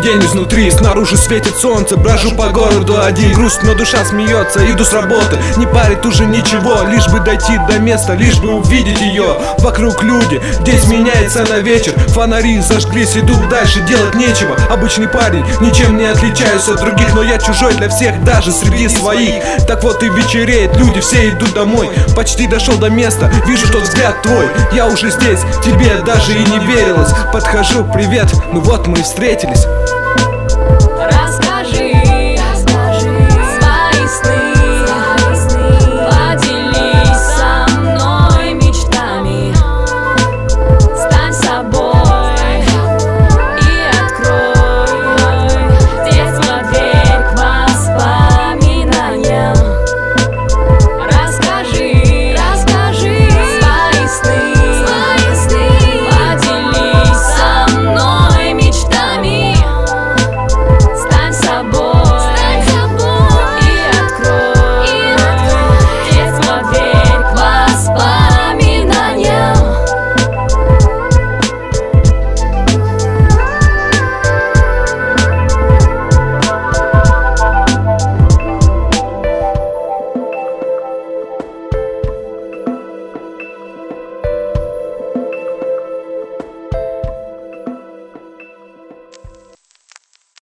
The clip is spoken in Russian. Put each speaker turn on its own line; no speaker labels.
день изнутри Снаружи светит солнце, брожу по городу один. Грусть, но душа смеется, иду с работы. Не парит уже ничего, лишь бы дойти до места Лишь бы увидеть ее Вокруг люди, день меняется на вечер. Фонари зажглись, иду дальше, делать нечего. Обычный парень, ничем не отличаюсь от других Но я чужой для всех, даже среди своих. Так вот и вечереет, люди все идут домой. Почти дошел до места, вижу тот взгляд твой. Я уже здесь, тебе даже и не верилось. Подхожу, привет, ну вот мы и встретились.